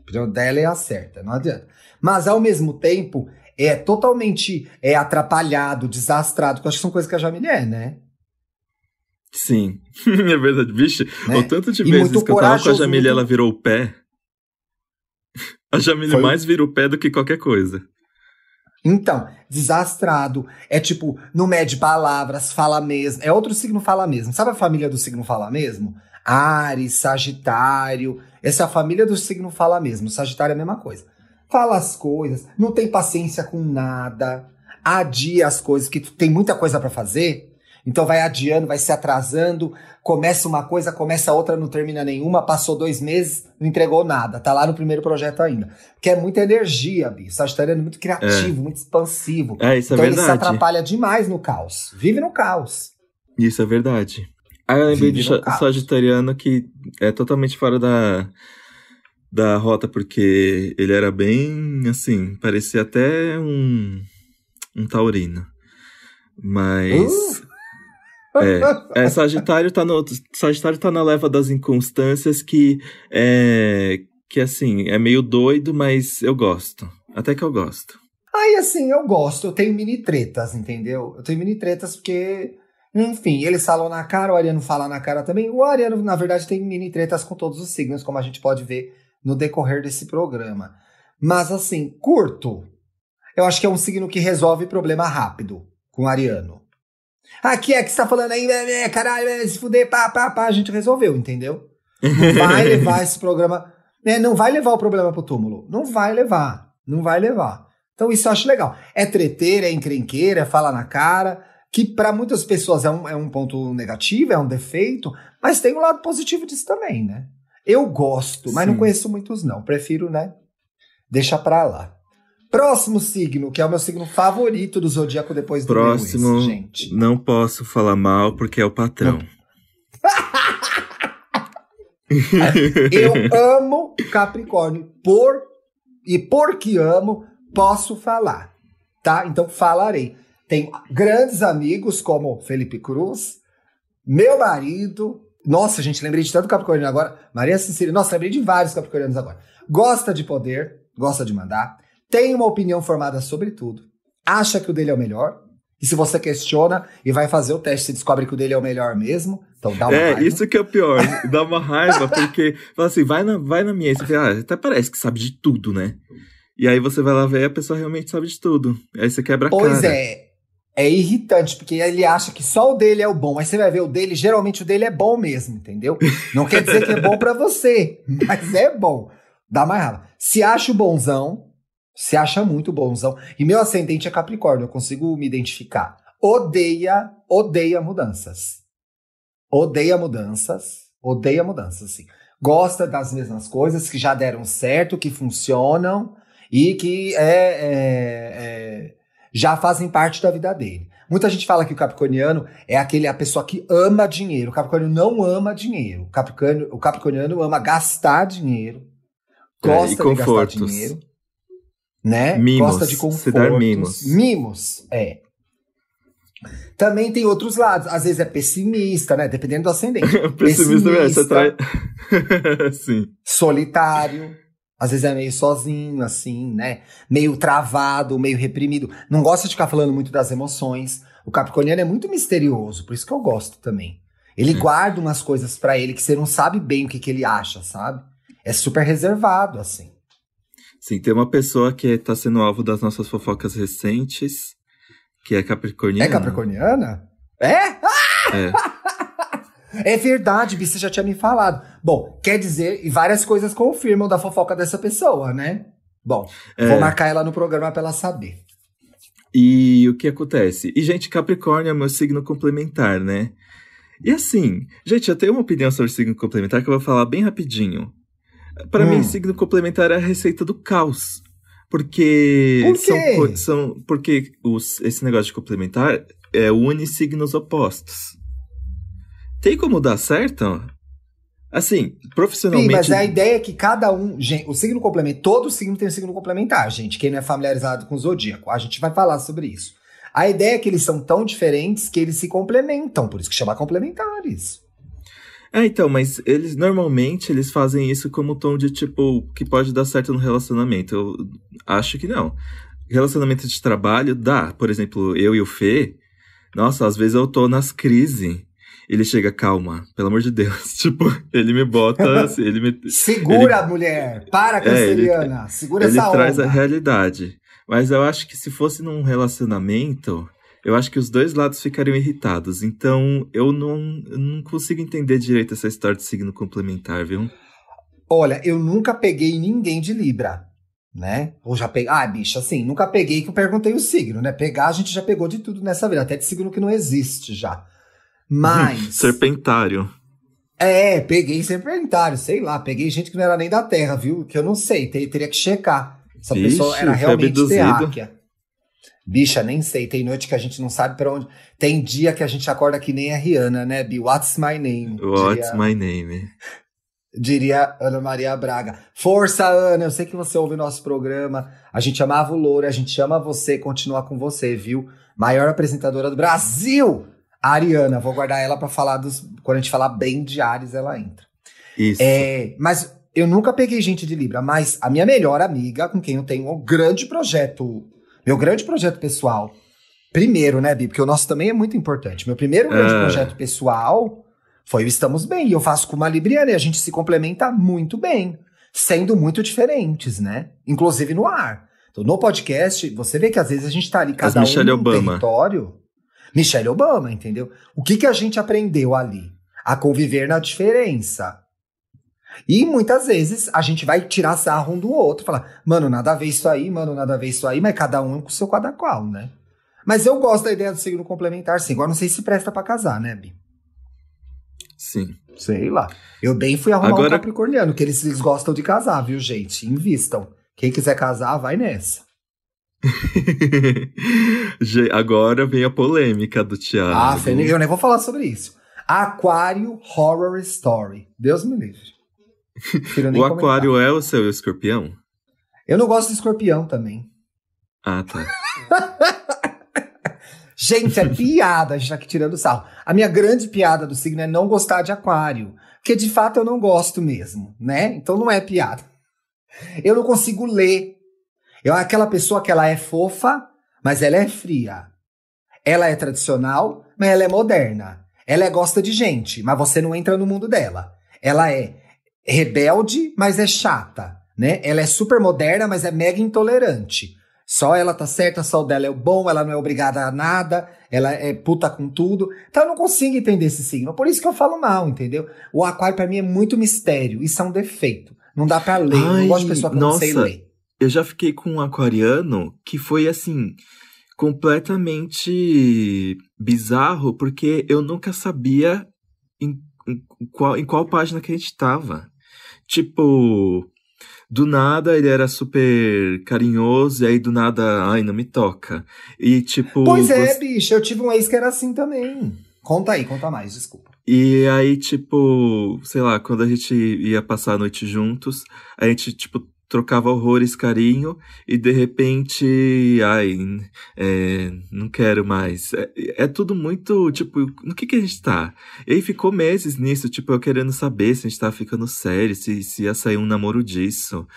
Opinião dela é a certa, não adianta. Mas ao mesmo tempo, é totalmente é atrapalhado, desastrado, que eu acho que são coisas que a Jamile é, né? Sim, é verdade. Vixe, Né? o tanto de E vezes que eu tava com a Jamile muito- ela virou o pé. A Jamile Foi- mais vira o pé do que qualquer coisa. Então, desastrado. É tipo, não mede palavras, fala mesmo. É outro signo fala mesmo. Sabe a família do signo fala mesmo? Ares, Sagitário. Essa família do signo fala mesmo. Sagitário é a mesma coisa. Fala as coisas, não tem paciência com nada, adia as coisas, que tem muita coisa pra fazer. Então vai adiando, vai se atrasando, começa uma coisa, começa outra, não termina nenhuma, passou dois meses, não entregou nada, tá lá no primeiro projeto ainda. Porque é muita energia, bicho. Sagitariano é muito criativo, é. muito expansivo. É, isso é então é verdade. ele se atrapalha demais no caos. Vive no caos. Isso é verdade. Ah, eu lembrei de Sagitariano que é totalmente fora da, da rota, porque ele era bem, assim, parecia até um, um taurino. Mas... Uh! É, é, Sagitário tá no Sagitário tá na leva das inconstâncias que é que assim, é meio doido, mas eu gosto. Até que eu gosto. Aí assim, eu gosto, eu tenho mini tretas, entendeu? Eu tenho mini tretas porque enfim, eles falam na cara, o Ariano fala na cara também. O Ariano, na verdade, tem mini tretas com todos os signos, como a gente pode ver no decorrer desse programa. Mas assim, curto. Eu acho que é um signo que resolve problema rápido com o Ariano. Aqui é que você tá falando aí, é, é, caralho, é, se fuder, pá, pá, pá, a gente resolveu, entendeu? Não vai levar esse programa. Né, não vai levar o problema pro túmulo. Não vai levar. Não vai levar. Então isso eu acho legal. É treteira, é encrenqueira, é fala na cara que para muitas pessoas é um, é um ponto negativo, é um defeito, mas tem um lado positivo disso também, né? Eu gosto, mas Sim. não conheço muitos não. Prefiro, né? Deixa pra lá. Próximo signo, que é o meu signo favorito do zodíaco depois do Próximo, gente. Não posso falar mal porque é o patrão. Eu amo Capricórnio por e porque amo posso falar, tá? Então falarei. Tenho grandes amigos como Felipe Cruz, meu marido. Nossa, gente, lembrei de tanto Capricorniano agora. Maria Cecília. Nossa, lembrei de vários Capricornianos agora. Gosta de poder, gosta de mandar, tem uma opinião formada sobre tudo, acha que o dele é o melhor. E se você questiona e vai fazer o teste, você descobre que o dele é o melhor mesmo. Então dá uma é, raiva. isso que é o pior. dá uma raiva, porque fala assim, vai na, vai na minha. E você fala, ah, até parece que sabe de tudo, né? E aí você vai lá ver e a pessoa realmente sabe de tudo. Aí você quebra a pois cara. Pois é é irritante, porque ele acha que só o dele é o bom. Mas você vai ver o dele, geralmente o dele é bom mesmo, entendeu? Não quer dizer que é bom para você, mas é bom. Dá mais raiva. Se acha o bonzão, se acha muito bonzão. E meu ascendente é Capricórnio, eu consigo me identificar. Odeia, odeia mudanças. Odeia mudanças, odeia mudanças, assim. Gosta das mesmas coisas que já deram certo, que funcionam e que é, é, é já fazem parte da vida dele. Muita gente fala que o capricorniano é aquele a pessoa que ama dinheiro. O capricorniano não ama dinheiro. O capricorniano, o capricorniano ama gastar dinheiro. É, gosta é, de gastar dinheiro. Né? Mimos, gosta de confortos. Se dar mimos. Mimos, é. Também tem outros lados. Às vezes é pessimista, né? Dependendo do ascendente. pessimista, mesmo, você trai... Sim. Solitário às vezes é meio sozinho, assim, né? Meio travado, meio reprimido. Não gosta de ficar falando muito das emoções. O Capricorniano é muito misterioso, por isso que eu gosto também. Ele hum. guarda umas coisas para ele que você não sabe bem o que, que ele acha, sabe? É super reservado, assim. Sim, tem uma pessoa que tá sendo alvo das nossas fofocas recentes, que é capricorniana. É capricorniana? É? É. É verdade, Bi, você já tinha me falado. Bom, quer dizer, e várias coisas confirmam da fofoca dessa pessoa, né? Bom, é. vou marcar ela no programa pra ela saber. E o que acontece? E, gente, Capricórnio é meu signo complementar, né? E assim, gente, eu tenho uma opinião sobre signo complementar que eu vou falar bem rapidinho. Para hum. mim, signo complementar é a receita do caos. Porque Por são, são porque os, esse negócio de complementar é une signos opostos. Tem como dar certo? Assim, profissionalmente. Sim, mas a ideia é que cada um. Gente, o signo complementar. Todo signo tem um signo complementar, gente. Quem não é familiarizado com o zodíaco, a gente vai falar sobre isso. A ideia é que eles são tão diferentes que eles se complementam, por isso que chama complementares. É, então, mas eles normalmente eles fazem isso como tom de tipo que pode dar certo no relacionamento. Eu acho que não. Relacionamento de trabalho dá. Por exemplo, eu e o Fê, nossa, às vezes eu tô nas crises ele chega, calma, pelo amor de Deus. Tipo, ele me bota, assim, ele me. Segura, ele, mulher! Para, canceriana! É, ele, Segura ele essa Ele traz onda. a realidade. Mas eu acho que se fosse num relacionamento, eu acho que os dois lados ficariam irritados. Então, eu não, eu não consigo entender direito essa história de signo complementar, viu? Olha, eu nunca peguei ninguém de Libra, né? Ou já peguei. Ah, bicho, assim, nunca peguei que eu perguntei o signo, né? Pegar, a gente já pegou de tudo nessa vida, até de signo que não existe já. Mas. Serpentário. É, peguei serpentário, sei lá, peguei gente que não era nem da Terra, viu? Que eu não sei, ter, teria que checar. Essa Ixi, pessoa era realmente terráquea. Bicha, nem sei. Tem noite que a gente não sabe pra onde. Tem dia que a gente acorda que nem a Rihanna, né, Bi? What's my name? What's diria, my name? diria Ana Maria Braga. Força, Ana. Eu sei que você ouve o nosso programa. A gente amava o Louro, a gente ama você, continua com você, viu? Maior apresentadora do Brasil! A Ariana, vou guardar ela pra falar dos. Quando a gente falar bem de Ares, ela entra. Isso. É, mas eu nunca peguei gente de Libra, mas a minha melhor amiga, com quem eu tenho um grande projeto, meu grande projeto pessoal, primeiro, né, Bi? Porque o nosso também é muito importante. Meu primeiro grande É. projeto pessoal foi o Estamos Bem, e eu faço com uma Libriana, e a gente se complementa muito bem, sendo muito diferentes, né? Inclusive no ar. Então, no podcast, você vê que às vezes a gente tá ali, cada um Michelle num Obama. território. Michelle Obama, entendeu? O que, que a gente aprendeu ali? A conviver na diferença. E muitas vezes a gente vai tirar sarro um do outro, falar, mano, nada a ver isso aí, mano, nada a ver isso aí, mas cada um com o seu cada qual, né? Mas eu gosto da ideia do signo complementar, sim. Agora não sei se presta pra casar, né, Bi? Sim. Sei lá. Eu bem fui arrumar um Agora- capricorniano, que eles, eles gostam de casar, viu, gente? Invistam. Quem quiser casar, vai nessa. Agora vem a polêmica do Thiago. Ah, Fê, eu nem vou falar sobre isso. Aquário Horror Story. Deus me livre. O comentar. aquário é o seu escorpião? Eu não gosto de escorpião também. Ah, tá. Gente, é piada, tá aqui tirando sarro. A minha grande piada do signo é não gostar de aquário. Porque de fato eu não gosto mesmo, né? Então não é piada. Eu não consigo ler. Eu aquela pessoa que ela é fofa, mas ela é fria. Ela é tradicional, mas ela é moderna. Ela é gosta de gente, mas você não entra no mundo dela. Ela é rebelde, mas é chata, né? Ela é super moderna, mas é mega intolerante. Só ela tá certa, só o dela é o bom, ela não é obrigada a nada, ela é puta com tudo. Então eu não consigo entender esse signo. Por isso que eu falo mal, entendeu? O aquário pra mim é muito mistério, isso é um defeito. Não dá pra ler, eu não Ai, gosto de pessoa que eu não sei nossa. ler. Eu já fiquei com um aquariano que foi assim completamente bizarro, porque eu nunca sabia em, em qual, em qual página que a gente tava. Tipo, do nada ele era super carinhoso, e aí do nada, ai, não me toca. E tipo. Pois é, você- bicho, eu tive um ex que era assim também. Conta aí, conta mais, desculpa. E aí, tipo, sei lá, quando a gente ia passar a noite juntos, a gente, tipo, trocava horrores, carinho, e de repente, ai, é, não quero mais. É, é tudo muito, tipo, no que que a gente tá? E aí ficou meses nisso, tipo, eu querendo saber se a gente tava ficando sério, se, se ia sair um namoro disso.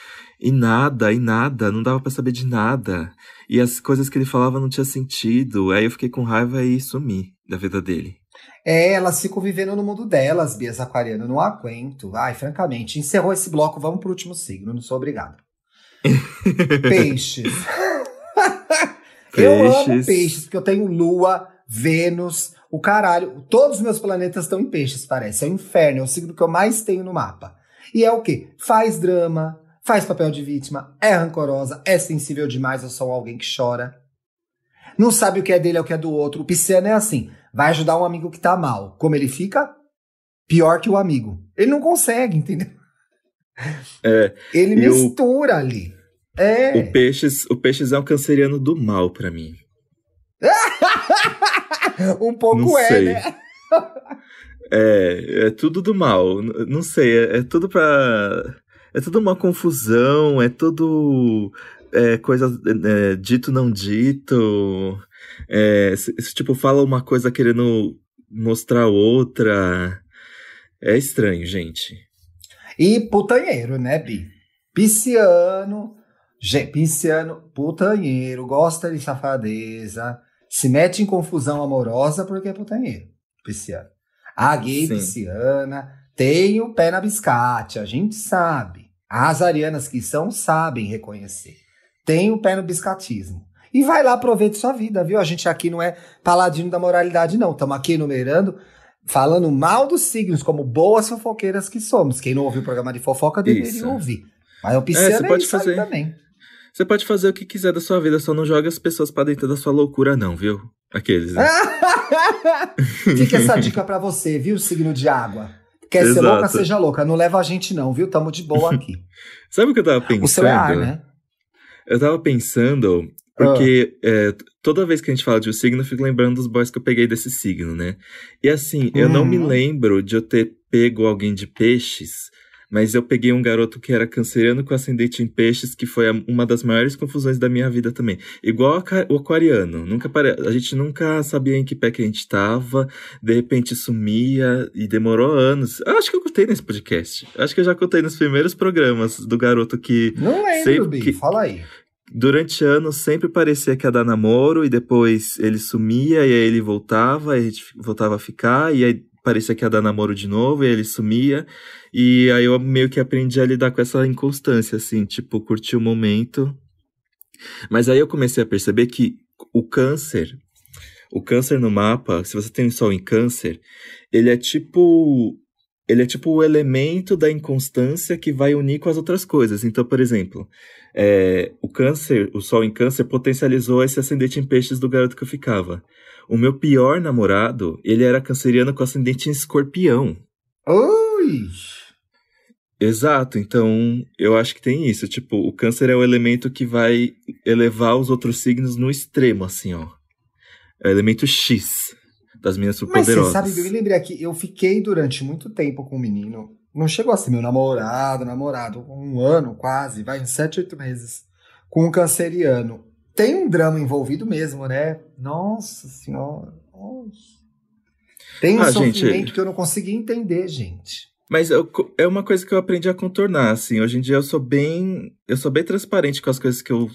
E nada, e nada, não dava pra saber de nada. E as coisas que ele falava não tinha sentido. Aí eu fiquei com raiva e sumi da vida dele. É, elas ficam vivendo no mundo delas, Bias Aquariano. Não aguento. Ai, francamente, encerrou esse bloco, vamos pro último signo, não sou obrigado. Peixes. Eu amo Peixes. peixes, porque eu tenho Lua, Vênus, o caralho. Todos os meus planetas estão em peixes, parece. É o inferno, é o signo que eu mais tenho no mapa. E é o quê? Faz drama, faz papel de vítima, é rancorosa, é sensível demais, eu sou alguém que chora. Não sabe o que é dele, é o que é do outro. O pisciano é assim, vai ajudar um amigo que tá mal. Como ele fica? Pior que o amigo. Ele não consegue, entendeu? É, Ele E o- mistura ali. É. o peixes, o peixes é um canceriano do mal pra mim. um pouco Não é, sei. né? É, é tudo do mal. Não sei, é, é tudo pra. É tudo uma confusão, é tudo. É, coisa é, dito não dito. É, se- se, tipo, fala uma coisa querendo mostrar outra. É estranho, gente. E putanheiro, né, Bi? Pisciano, ge- pisciano, putanheiro, gosta de safadeza, se mete em confusão amorosa porque é putanheiro, pisciano. A gay Sim. pisciana tem o pé na biscate, a gente sabe. As arianas que são sabem reconhecer. Tem o pé no biscatismo. E vai lá, aproveite sua vida, viu? A gente aqui não é paladino da moralidade, não. Estamos aqui enumerando falando mal dos signos, como boas fofoqueiras que somos. Quem não ouviu o programa de fofoca deveria Isso. ouvir. Mas o pisciano É, é, você pode isso aí fazer. também. Você pode fazer o que quiser da sua vida, só não joga as pessoas pra dentro da sua loucura, não, viu? Aqueles. Né? Fica essa dica para você, viu, signo de água. Quer Exato. ser louca, seja louca. Não leva a gente, não, viu? Tamo de boa aqui. Sabe o que eu tava pensando? O seu é ar, né? Eu tava pensando, porque ah. é, toda vez que a gente fala de um signo, eu fico lembrando dos boys que eu peguei desse signo, né? E assim, eu não me hum. lembro de eu ter pego alguém de peixes mas eu peguei um garoto que era canceriano com ascendente em peixes, que foi uma das maiores confusões da minha vida também. Igual o aquariano. Nunca pare... A gente nunca sabia em que pé que a gente tava, de repente sumia e demorou anos. Eu acho que eu contei nesse podcast. Acho que eu já contei nos primeiros programas do garoto que. Não lembro, sempre... que... fala aí. Durante anos sempre parecia que ia dar namoro e depois ele sumia e aí ele voltava, e a gente voltava a ficar e aí parecia que ia dar namoro de novo, e ele sumia. E aí eu meio que aprendi a lidar com essa inconstância, assim, tipo, curtir o momento. Mas aí eu comecei a perceber que o câncer, o câncer no mapa, se você tem sol em câncer, ele é tipo. Ele é tipo o elemento da inconstância que vai unir com as outras coisas. Então, por exemplo, é, o câncer, o sol em câncer potencializou esse ascendente em peixes do garoto que eu ficava. O meu pior namorado, ele era canceriano com ascendente em escorpião. Ui! Exato, então eu acho que tem isso. Tipo, o câncer é o elemento que vai elevar os outros signos no extremo, assim, ó. É o elemento X das minhas superpoderosas. Mas você sabe, eu me lembrei aqui, eu fiquei durante muito tempo com um menino. Não chegou a ser meu namorado, namorado, um ano quase, vai, uns sete, oito meses. Com um canceriano tem um drama envolvido mesmo, né? Nossa senhora. Nossa. Tem um ah, sofrimento gente... que eu não consegui entender, gente. Mas eu, é uma coisa que eu aprendi a contornar, assim. Hoje em dia eu sou bem. Eu sou bem transparente com as coisas que eu.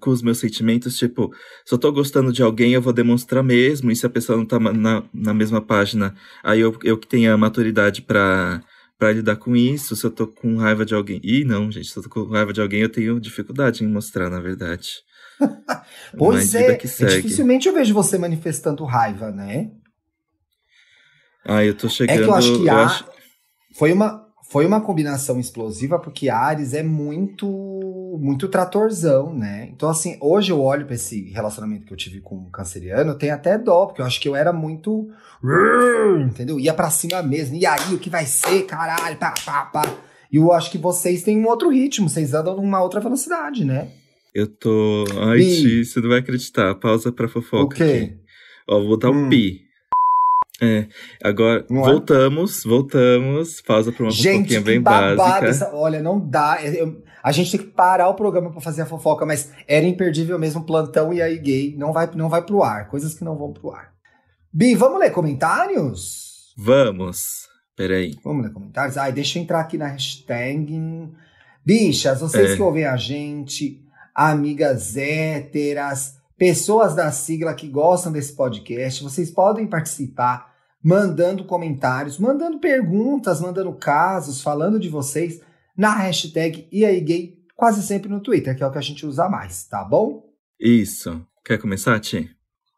Com os meus sentimentos, tipo, se eu tô gostando de alguém, eu vou demonstrar mesmo, e se a pessoa não tá na, na mesma página, aí eu, eu que tenho a maturidade para para lidar com isso, se eu tô com raiva de alguém. Ih, não, gente, se eu tô com raiva de alguém, eu tenho dificuldade em mostrar, na verdade. pois é, dificilmente eu vejo você manifestando raiva, né? Ah, eu tô chegando. É que eu acho que a... acho... foi uma foi uma combinação explosiva porque Ares é muito muito tratorzão, né? Então assim, hoje eu olho para esse relacionamento que eu tive com o canceriano, eu tenho até dó, porque eu acho que eu era muito entendeu? Ia para cima mesmo. E aí, o que vai ser, caralho, pá, pá, pá. E eu acho que vocês têm um outro ritmo, vocês andam numa outra velocidade, né? Eu tô. Ai, Ti, você não vai acreditar. Pausa pra fofoca. O quê? Aqui. Ó, vou botar hum. um pi. É, agora não é? voltamos, é? voltamos. Pausa pra uma gente, fofoquinha bem básica. Essa, olha, não dá. Eu, a gente tem que parar o programa para fazer a fofoca, mas era imperdível mesmo plantão e aí gay. Não vai, não vai pro ar. Coisas que não vão pro ar. Bi, vamos ler comentários? Vamos. Peraí. Vamos ler comentários? Ai, deixa eu entrar aqui na hashtag. Bichas, vocês é. que ouvem a gente, amigas héteras, pessoas da sigla que gostam desse podcast, vocês podem participar mandando comentários, mandando perguntas, mandando casos, falando de vocês na hashtag gay quase sempre no Twitter, que é o que a gente usa mais, tá bom? Isso. Quer começar, Ti?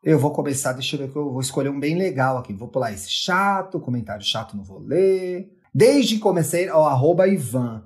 Eu vou começar, deixa eu ver que eu vou escolher um bem legal aqui. Vou pular esse chato, comentário chato não vou ler. Desde que comecei, ó, arroba Ivan.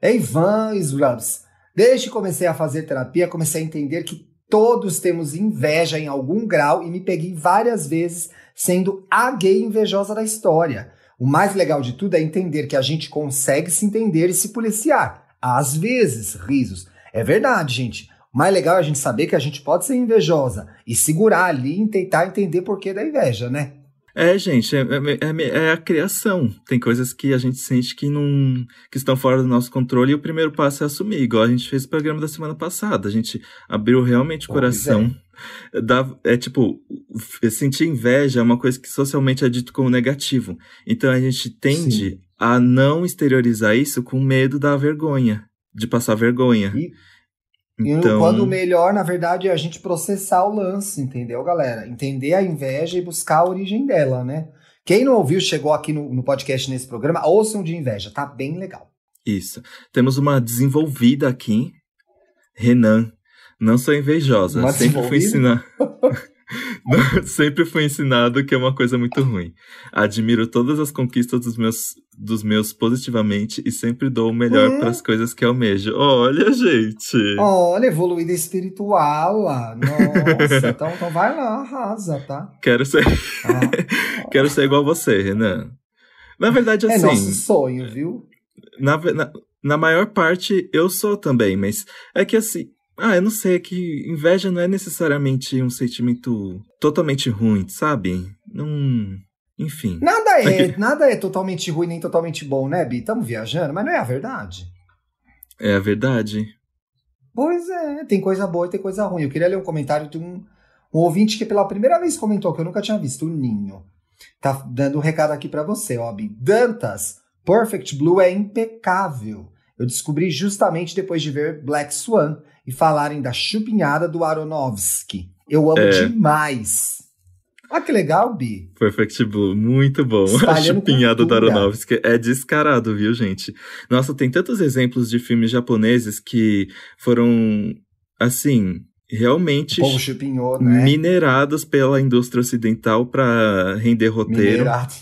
É Ivan Slubs. Desde que comecei a fazer terapia, comecei a entender que todos temos inveja em algum grau e me peguei várias vezes sendo a gay invejosa da história. O mais legal de tudo é entender que a gente consegue se entender e se policiar. Às vezes, risos. É verdade, gente. O mais legal é a gente saber que a gente pode ser invejosa e segurar ali e tentar entender por que da inveja, né? É, gente, é, é, é, a criação. Tem coisas que a gente sente que não que estão fora do nosso controle e o primeiro passo é assumir, igual a gente fez o programa da semana passada. A gente abriu realmente o coração. É. Dá, é tipo, sentir inveja é uma coisa que socialmente é dito como negativo. Então a gente tende Sim. a não exteriorizar isso com medo da vergonha, de passar vergonha. E então... quando o melhor, na verdade, é a gente processar o lance, entendeu, galera? Entender a inveja e buscar a origem dela, né? Quem não ouviu, chegou aqui no, no podcast nesse programa, ouçam de inveja, tá bem legal. Isso. Temos uma desenvolvida aqui, Renan. Não sou invejosa, uma sempre fui ensinar. sempre fui ensinado que é uma coisa muito ruim. Admiro todas as conquistas dos meus, dos meus positivamente e sempre dou o melhor hum. para as coisas que almejo. Olha, gente. Olha, evoluída espiritual. Nossa, então, então vai lá, arrasa, tá? Quero ser. Ah. Quero ser igual você, Renan. Na verdade, assim. É nosso sonho, viu? Na, na, na maior parte eu sou também, mas é que assim, ah, eu não sei, é que inveja não é necessariamente um sentimento totalmente ruim, sabe? Não. Enfim. Nada é, nada é totalmente ruim nem totalmente bom, né, Bi? Estamos viajando, mas não é a verdade. É a verdade. Pois é, tem coisa boa e tem coisa ruim. Eu queria ler um comentário de um, um ouvinte que pela primeira vez comentou, que eu nunca tinha visto, o Ninho. Tá dando um recado aqui para você, ó, Bi. Dantas, Perfect Blue é impecável. Eu descobri justamente depois de ver Black Swan e falarem da chupinhada do Aronofsky. Eu amo é. demais. Ah, que legal, Bi. Perfect Blue, muito bom. A chupinhada do Aronofsky é descarado, viu, gente? Nossa, tem tantos exemplos de filmes japoneses que foram, assim, realmente chupinhou, né? minerados pela indústria ocidental para render roteiro. Minerado.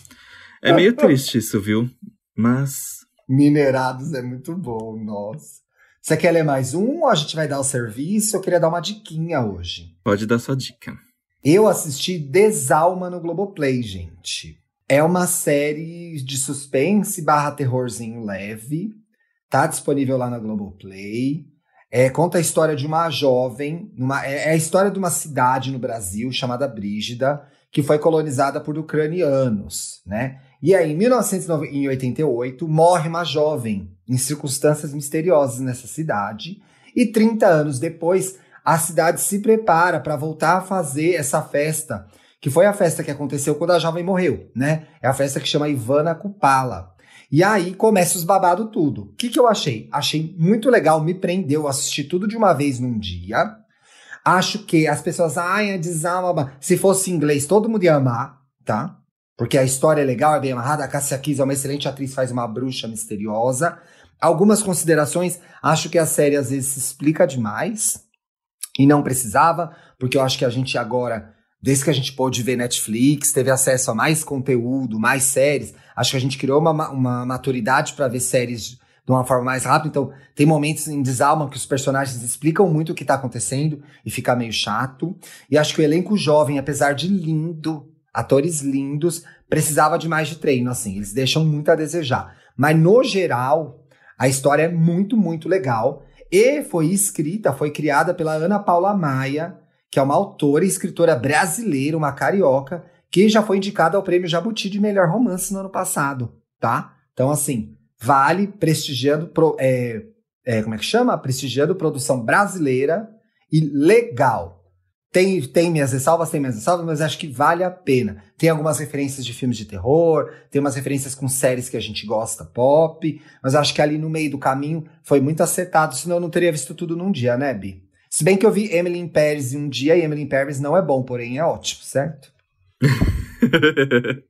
É meio triste isso, viu? Mas. Minerados é muito bom, nossa. Você quer ler mais um ou a gente vai dar o serviço? Eu queria dar uma diquinha hoje. Pode dar sua dica. Eu assisti Desalma no Globoplay, gente. É uma série de suspense barra terrorzinho leve. Tá disponível lá na Globoplay. É, conta a história de uma jovem, é, é a história de uma cidade no Brasil chamada Brígida, que foi colonizada por ucranianos, né? E aí, em 1988, morre uma jovem em circunstâncias misteriosas nessa cidade. E 30 anos depois, a cidade se prepara para voltar a fazer essa festa, que foi a festa que aconteceu quando a jovem morreu, né? É a festa que chama Ivana Kupala. E aí começa os babado tudo. O que, que eu achei? Achei muito legal, me prendeu, assisti tudo de uma vez num dia. Acho que as pessoas, ai, é desalma. Se fosse inglês, todo mundo ia amar, tá? Porque a história é legal, é bem amarrada. A Cassia Kiss é uma excelente atriz, faz uma bruxa misteriosa. Algumas considerações, acho que a série às vezes se explica demais e não precisava, porque eu acho que a gente agora, desde que a gente pôde ver Netflix, teve acesso a mais conteúdo, mais séries, acho que a gente criou uma, uma maturidade para ver séries de uma forma mais rápida. Então, tem momentos em Desalma que os personagens explicam muito o que está acontecendo e fica meio chato. E acho que o elenco jovem, apesar de lindo, atores lindos, precisava de mais de treino, assim, eles deixam muito a desejar. Mas no geral, a história é muito, muito legal. E foi escrita, foi criada pela Ana Paula Maia, que é uma autora e escritora brasileira, uma carioca, que já foi indicada ao prêmio Jabuti de melhor romance no ano passado, tá? Então, assim, vale prestigiando, pro, é, é, como é que chama? Prestigiando produção brasileira e legal. Tem, tem minhas ressalvas, tem minhas ressalvas, mas acho que vale a pena. Tem algumas referências de filmes de terror, tem umas referências com séries que a gente gosta, pop, mas acho que ali no meio do caminho foi muito acertado, senão eu não teria visto tudo num dia, né, Bi? Se bem que eu vi Emily in Paris em um dia e Emily in Paris não é bom, porém é ótimo, certo?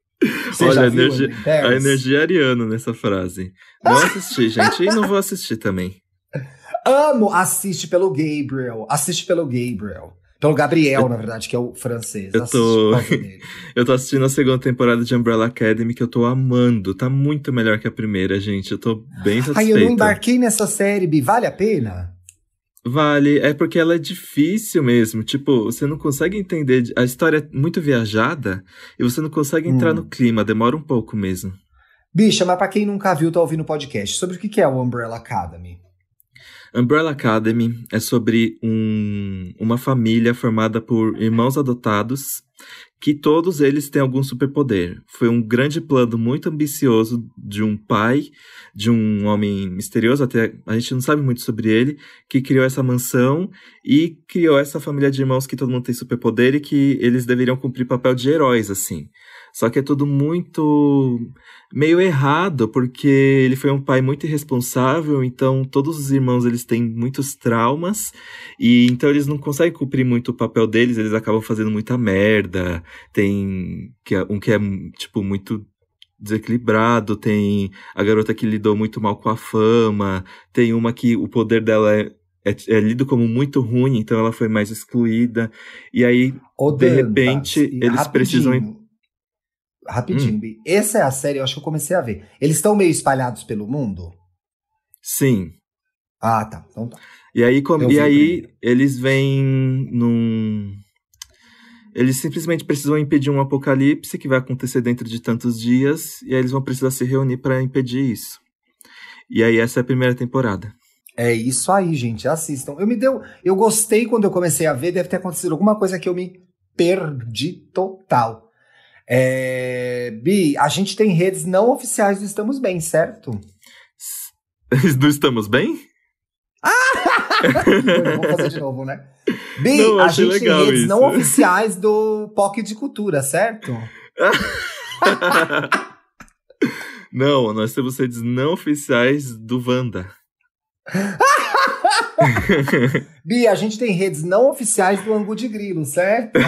Olha, a energia, a energia ariana nessa frase. Não assisti, gente, e não vou assistir também. Amo, assiste pelo Gabriel. Assiste pelo Gabriel. Pelo Gabriel, na verdade, que é o francês. Eu tô... eu tô assistindo a segunda temporada de Umbrella Academy, que eu tô amando. Tá muito melhor que a primeira, gente. Eu tô bem satisfeito. Ai, eu não embarquei nessa série, Bi. Vale a pena? Vale, é porque ela é difícil mesmo. Tipo, você não consegue entender. A história é muito viajada e você não consegue entrar hum. no clima, demora um pouco mesmo. Bicha, mas pra quem nunca viu, tá ouvindo o podcast, sobre o que é o Umbrella Academy? Umbrella Academy é sobre um, uma família formada por irmãos adotados que todos eles têm algum superpoder. Foi um grande plano muito ambicioso de um pai, de um homem misterioso, até a gente não sabe muito sobre ele, que criou essa mansão e criou essa família de irmãos que todo mundo tem superpoder e que eles deveriam cumprir papel de heróis, assim. Só que é tudo muito meio errado, porque ele foi um pai muito irresponsável, então todos os irmãos eles têm muitos traumas e então eles não conseguem cumprir muito o papel deles, eles acabam fazendo muita merda. Tem é, um que é tipo muito desequilibrado, tem a garota que lidou muito mal com a fama, tem uma que o poder dela é é, é, lido como muito ruim, então ela foi mais excluída. E aí, de repente, eles precisam. Rapidinho, Bi. Essa é a série, eu acho que eu comecei a ver. Eles estão meio espalhados pelo mundo? Sim. Ah, tá. Então tá. E aí, como- Eu e aí eles vêm num. Eles simplesmente precisam impedir um apocalipse que vai acontecer dentro de tantos dias, e aí eles vão precisar se reunir para impedir isso. E aí, essa é a primeira temporada. É isso aí, gente. Assistam. Eu me deu. Eu gostei quando eu comecei a ver. Deve ter acontecido alguma coisa que eu me perdi total. É, Bi, a gente tem redes não oficiais do Estamos Bem, certo? Não estamos bem? Vamos fazer de novo, né? Bi, Não, a gente tem redes isso. não oficiais do POC de Cultura, certo? Não, nós temos redes não oficiais do Wanda. Bi, a gente tem redes não oficiais do Angu de Grilo, certo?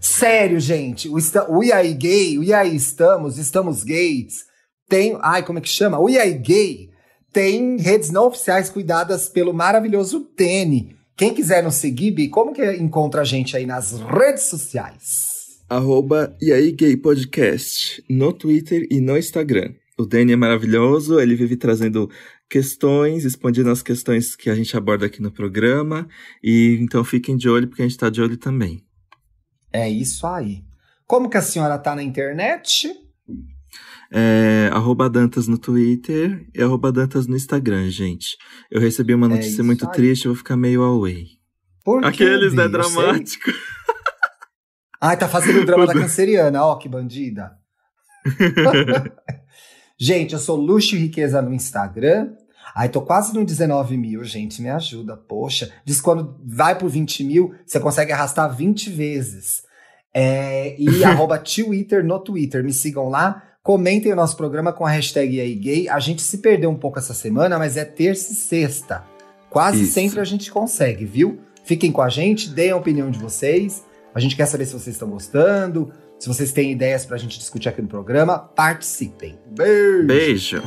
Sério, gente. O, esta- o Gay, o IAI Estamos, Estamos Gays, tem. Ai, como é que chama? O IAI Gay tem redes não oficiais cuidadas pelo maravilhoso Tene. Quem quiser nos seguir, Bi, como que encontra a gente aí nas redes sociais? Arroba e aí gay podcast no Twitter e no Instagram. O Danny é maravilhoso, ele vive trazendo questões, respondendo as questões que a gente aborda aqui no programa. E então fiquem de olho, porque a gente tá de olho também. É isso aí. Como que a senhora tá na internet? É, arroba Dantas no Twitter e arroba Dantas no Instagram, gente. Eu recebi uma É notícia isso muito aí. triste, eu vou ficar meio away. Por quê, Aqueles, Bi? né, dramático. Ai, tá fazendo o drama da canceriana, ó, que bandida. gente, eu sou Luxo e Riqueza no Instagram. Ai, tô quase no 19 mil, gente, me ajuda, poxa. Diz quando vai pro 20 mil, você consegue arrastar 20 vezes. É, e arroba Twitter no Twitter, me sigam lá. Comentem o nosso programa com a hashtag aí gay. A gente se perdeu um pouco essa semana, mas é terça e sexta. Quase Isso. sempre a gente consegue, viu? Fiquem com a gente, deem a opinião de vocês. A gente quer saber se vocês estão gostando, se vocês têm ideias pra gente discutir aqui no programa. Participem. Beijo! Beijo.